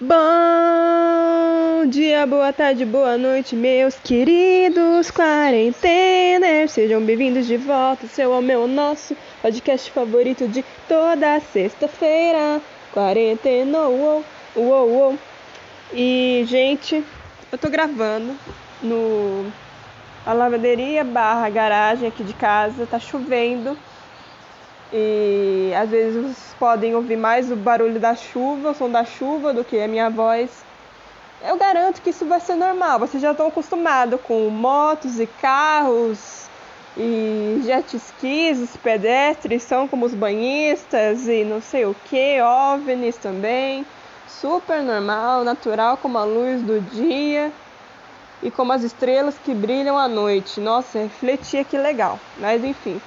Bom dia, boa tarde, boa noite, meus queridos quarenteners. Sejam bem-vindos de volta, seu ao meu nosso podcast favorito de toda sexta-feira. Quarentena, uou, uou, uou. E, gente, eu tô gravando no a lavanderia barra garagem aqui de casa, tá chovendo. E às vezes vocês podem ouvir mais o barulho da chuva, o som da chuva, do que a minha voz. Eu garanto que isso vai ser normal. Vocês já estão acostumados com motos e carros e jet skis, os pedestres são como os banhistas e não sei o que, OVNIs também. Super normal, natural como a luz do dia e como as estrelas que brilham à noite. Nossa, refletia que legal. Mas enfim.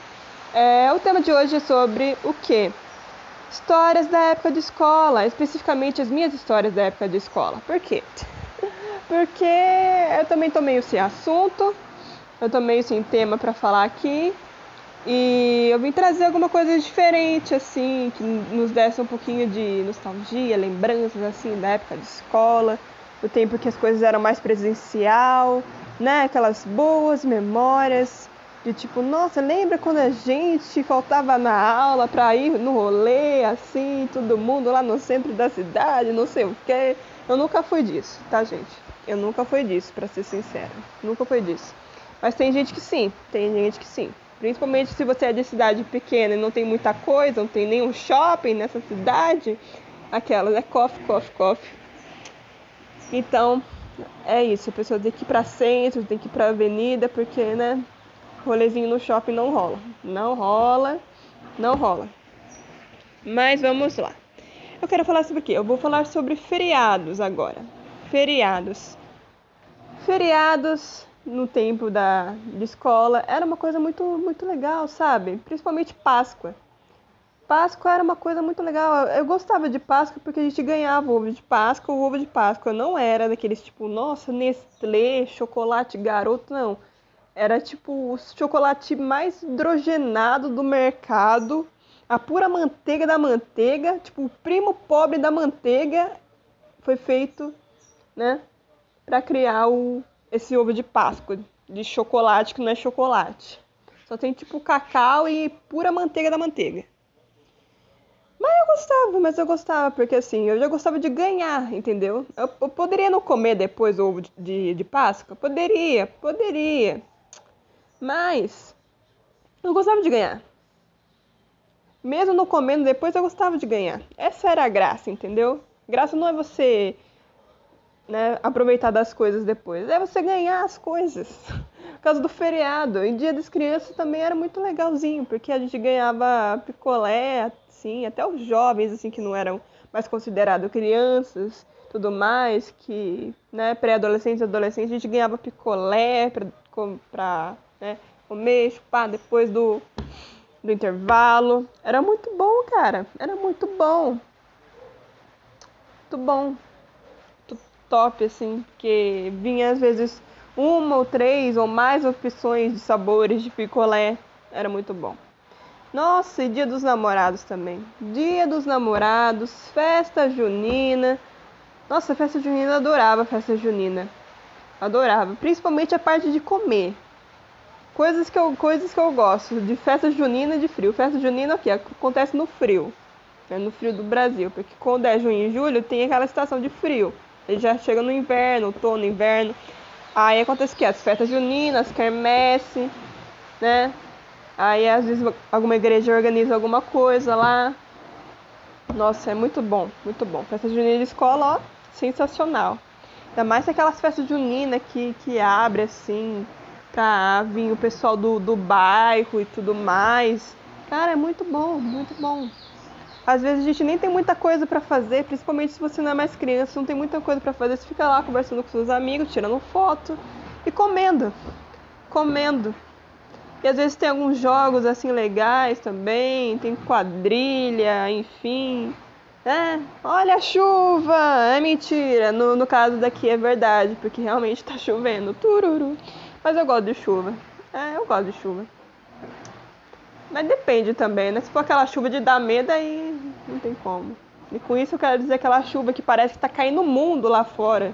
É, o tema de hoje é sobre o que? Histórias da época de escola, especificamente as minhas histórias da época de escola. Por quê? Porque eu também tô meio sem assunto, eu tô meio sem tema para falar aqui. E eu vim trazer alguma coisa diferente, assim, que nos desse um pouquinho de nostalgia, lembranças, assim, da época de escola, do tempo que as coisas eram mais presencial, né? Aquelas boas memórias de tipo, nossa, lembra quando a gente faltava na aula pra ir no rolê, assim, todo mundo lá no centro da cidade, não sei o quê. Eu nunca fui disso, tá, gente? Eu nunca fui disso, para ser sincera. Nunca foi disso. Mas tem gente que sim, tem gente que sim. Principalmente se você é de cidade pequena e não tem muita coisa, não tem nenhum shopping nessa cidade, aquelas é coffee, coffee, coffee. Então, é isso, a pessoa tem que ir pra centro, tem que ir pra avenida, porque, né, rolezinho no shopping não rola. Não rola, não rola. Mas vamos lá. Eu quero falar sobre o quê? Eu vou falar sobre feriados agora. Feriados. Feriados no tempo da de escola era uma coisa muito muito legal, sabe? Principalmente Páscoa. Páscoa era uma coisa muito legal. Eu gostava de Páscoa porque a gente ganhava ovo de Páscoa. O ovo de Páscoa não era daqueles tipo, nossa, Nestlé, chocolate garoto, não. Era tipo o chocolate mais hidrogenado do mercado, a pura manteiga da manteiga, tipo o primo pobre da manteiga foi feito, né, para criar o esse ovo de Páscoa de chocolate que não é chocolate. Só tem tipo cacau e pura manteiga da manteiga. Mas eu gostava, mas eu gostava, porque assim, eu já gostava de ganhar, entendeu? Eu, eu poderia não comer depois o ovo de, de, de Páscoa? Poderia, poderia. Mas eu gostava de ganhar. Mesmo não comendo depois, eu gostava de ganhar. Essa era a graça, entendeu? Graça não é você né, aproveitar das coisas depois, é você ganhar as coisas. Por causa do feriado. E dia das crianças também era muito legalzinho, porque a gente ganhava picolé, assim, até os jovens, assim, que não eram mais considerados crianças, tudo mais, que, né, pré-adolescentes adolescentes, a gente ganhava picolé pra né? Comer, chupar depois do, do intervalo. Era muito bom, cara. Era muito bom. Muito bom. Muito top, assim. Porque vinha às vezes uma ou três ou mais opções de sabores de picolé. Era muito bom. Nossa, e dia dos namorados também. Dia dos namorados, festa junina. Nossa, festa junina, adorava festa junina. Adorava. Principalmente a parte de comer. Coisas que eu, coisas que eu gosto, de festa junina e de frio. Festa junina o que? Acontece no frio, né? no frio do Brasil, porque quando é junho e julho tem aquela estação de frio. Ele já chega no inverno, outono, inverno. Aí acontece o que? As festas juninas, quermesse, né? Aí às vezes alguma igreja organiza alguma coisa lá. Nossa, é muito bom, muito bom. Festa junina de escola, ó, sensacional. Ainda mais aquelas festas juninas que, que abre assim, pra vir o pessoal do, do bairro e tudo mais. Cara, é muito bom, muito bom. Às vezes a gente nem tem muita coisa para fazer, principalmente se você não é mais criança, não tem muita coisa para fazer, você fica lá conversando com seus amigos, tirando foto e comendo. Comendo. E às vezes tem alguns jogos assim legais também, tem quadrilha, enfim. É, olha a chuva! É mentira. No, no caso daqui é verdade, porque realmente tá chovendo. Tururu. Mas eu gosto de chuva. É, eu gosto de chuva. Mas depende também, né? Se for aquela chuva de dar medo, aí não tem como. E com isso eu quero dizer aquela chuva que parece que tá caindo o mundo lá fora.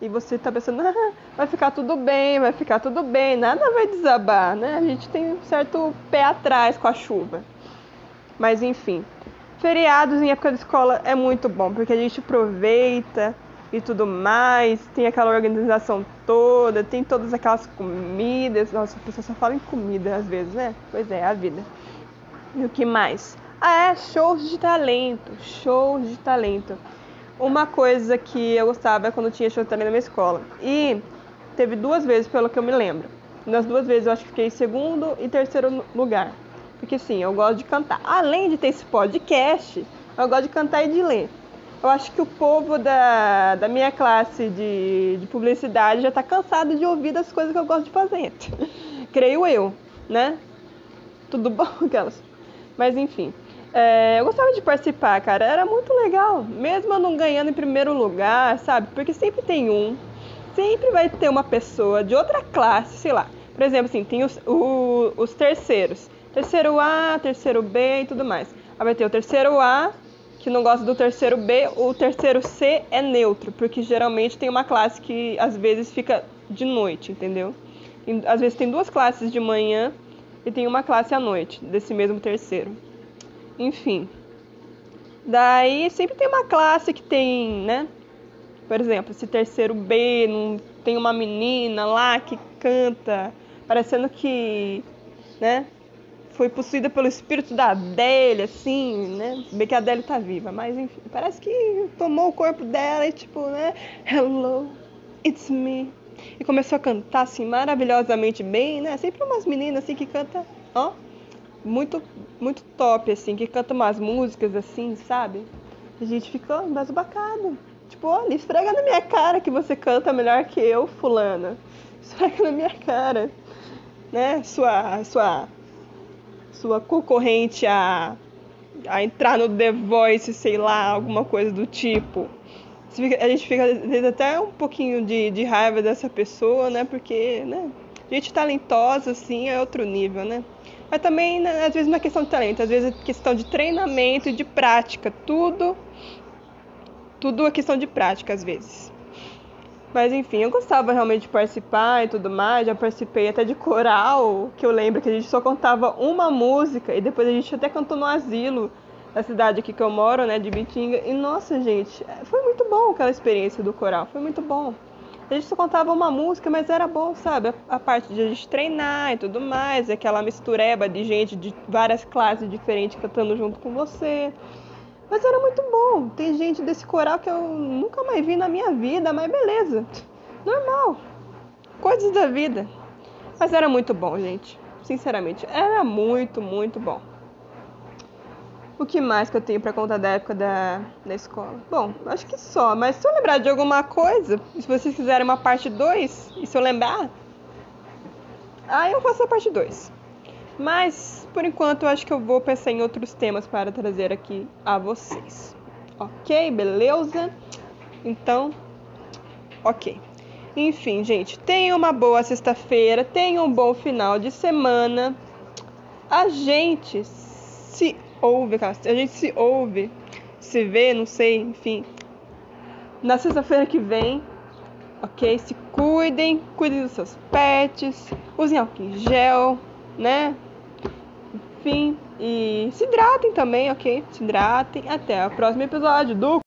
E você tá pensando, ah, vai ficar tudo bem, vai ficar tudo bem, nada vai desabar, né? A gente tem um certo pé atrás com a chuva. Mas enfim, feriados em época de escola é muito bom, porque a gente aproveita e tudo mais, tem aquela organização toda, tem todas aquelas comidas. Nossa, a pessoa só fala em comida às vezes, né? Pois é, a vida. E o que mais? Ah, é, shows de talento, shows de talento. Uma coisa que eu gostava é quando tinha show de talento na minha escola. E teve duas vezes, pelo que eu me lembro. Nas duas vezes eu acho que fiquei em segundo e terceiro lugar. Porque sim, eu gosto de cantar. Além de ter esse podcast, eu gosto de cantar e de ler. Eu acho que o povo da, da minha classe de, de publicidade já está cansado de ouvir das coisas que eu gosto de fazer. Creio eu, né? Tudo bom, aquelas. Mas enfim. É, eu gostava de participar, cara. Era muito legal. Mesmo eu não ganhando em primeiro lugar, sabe? Porque sempre tem um. Sempre vai ter uma pessoa de outra classe, sei lá. Por exemplo, assim, tem os, o, os terceiros terceiro A, terceiro B e tudo mais. Aí vai ter o terceiro A, que não gosta do terceiro B, o terceiro C é neutro, porque geralmente tem uma classe que às vezes fica de noite, entendeu? Às vezes tem duas classes de manhã e tem uma classe à noite, desse mesmo terceiro. Enfim. Daí sempre tem uma classe que tem, né? Por exemplo, esse terceiro B, não tem uma menina lá que canta, parecendo que, né? Foi possuída pelo espírito da Adélia, assim, né? Bem que a Adélia tá viva, mas enfim, parece que tomou o corpo dela e tipo, né? Hello, it's me. E começou a cantar assim maravilhosamente bem, né? Sempre umas meninas assim que canta, ó, muito muito top assim, que canta umas músicas assim, sabe? A gente ficou embasbacado. Tipo, olha, esfrega na minha cara que você canta melhor que eu, fulana. Esfrega na minha cara. Né? Sua sua sua concorrente a, a entrar no The Voice, sei lá, alguma coisa do tipo. A gente fica, às vezes, até um pouquinho de, de raiva dessa pessoa, né? Porque, né? Gente talentosa, assim, é outro nível, né? Mas também, né, às vezes, não é questão de talento, às vezes é questão de treinamento e de prática. Tudo, tudo é questão de prática, às vezes. Mas enfim, eu gostava realmente de participar e tudo mais. Já participei até de coral, que eu lembro que a gente só contava uma música e depois a gente até cantou no asilo da cidade aqui que eu moro, né, de Bitinga. E nossa, gente, foi muito bom aquela experiência do coral, foi muito bom. A gente só contava uma música, mas era bom, sabe? A, parte de a gente treinar e tudo mais, aquela mistureba de gente de várias classes diferentes cantando junto com você. Mas era muito bom. Tem gente desse coral que eu nunca mais vi na minha vida, mas beleza. Normal. Coisas da vida. Mas era muito bom, gente. Sinceramente, era muito, muito bom. O que mais que eu tenho para contar da época da, da escola? Bom, acho que só. Mas se eu lembrar de alguma coisa, se vocês quiserem uma parte 2, e se eu lembrar, aí eu faço a parte 2. Mas, por enquanto, eu acho que eu vou pensar em outros temas para trazer aqui a vocês. Ok? Beleza? Então, ok. Enfim, gente, tenha uma boa sexta-feira, tenha um bom final de semana. A gente se ouve, a gente se ouve, se vê, não sei, enfim. Na sexta-feira que vem, ok? Se cuidem, cuidem dos seus pets, usem álcool em gel, né? Enfim, e se hidratem também, ok? Se hidratem. Até o próximo episódio do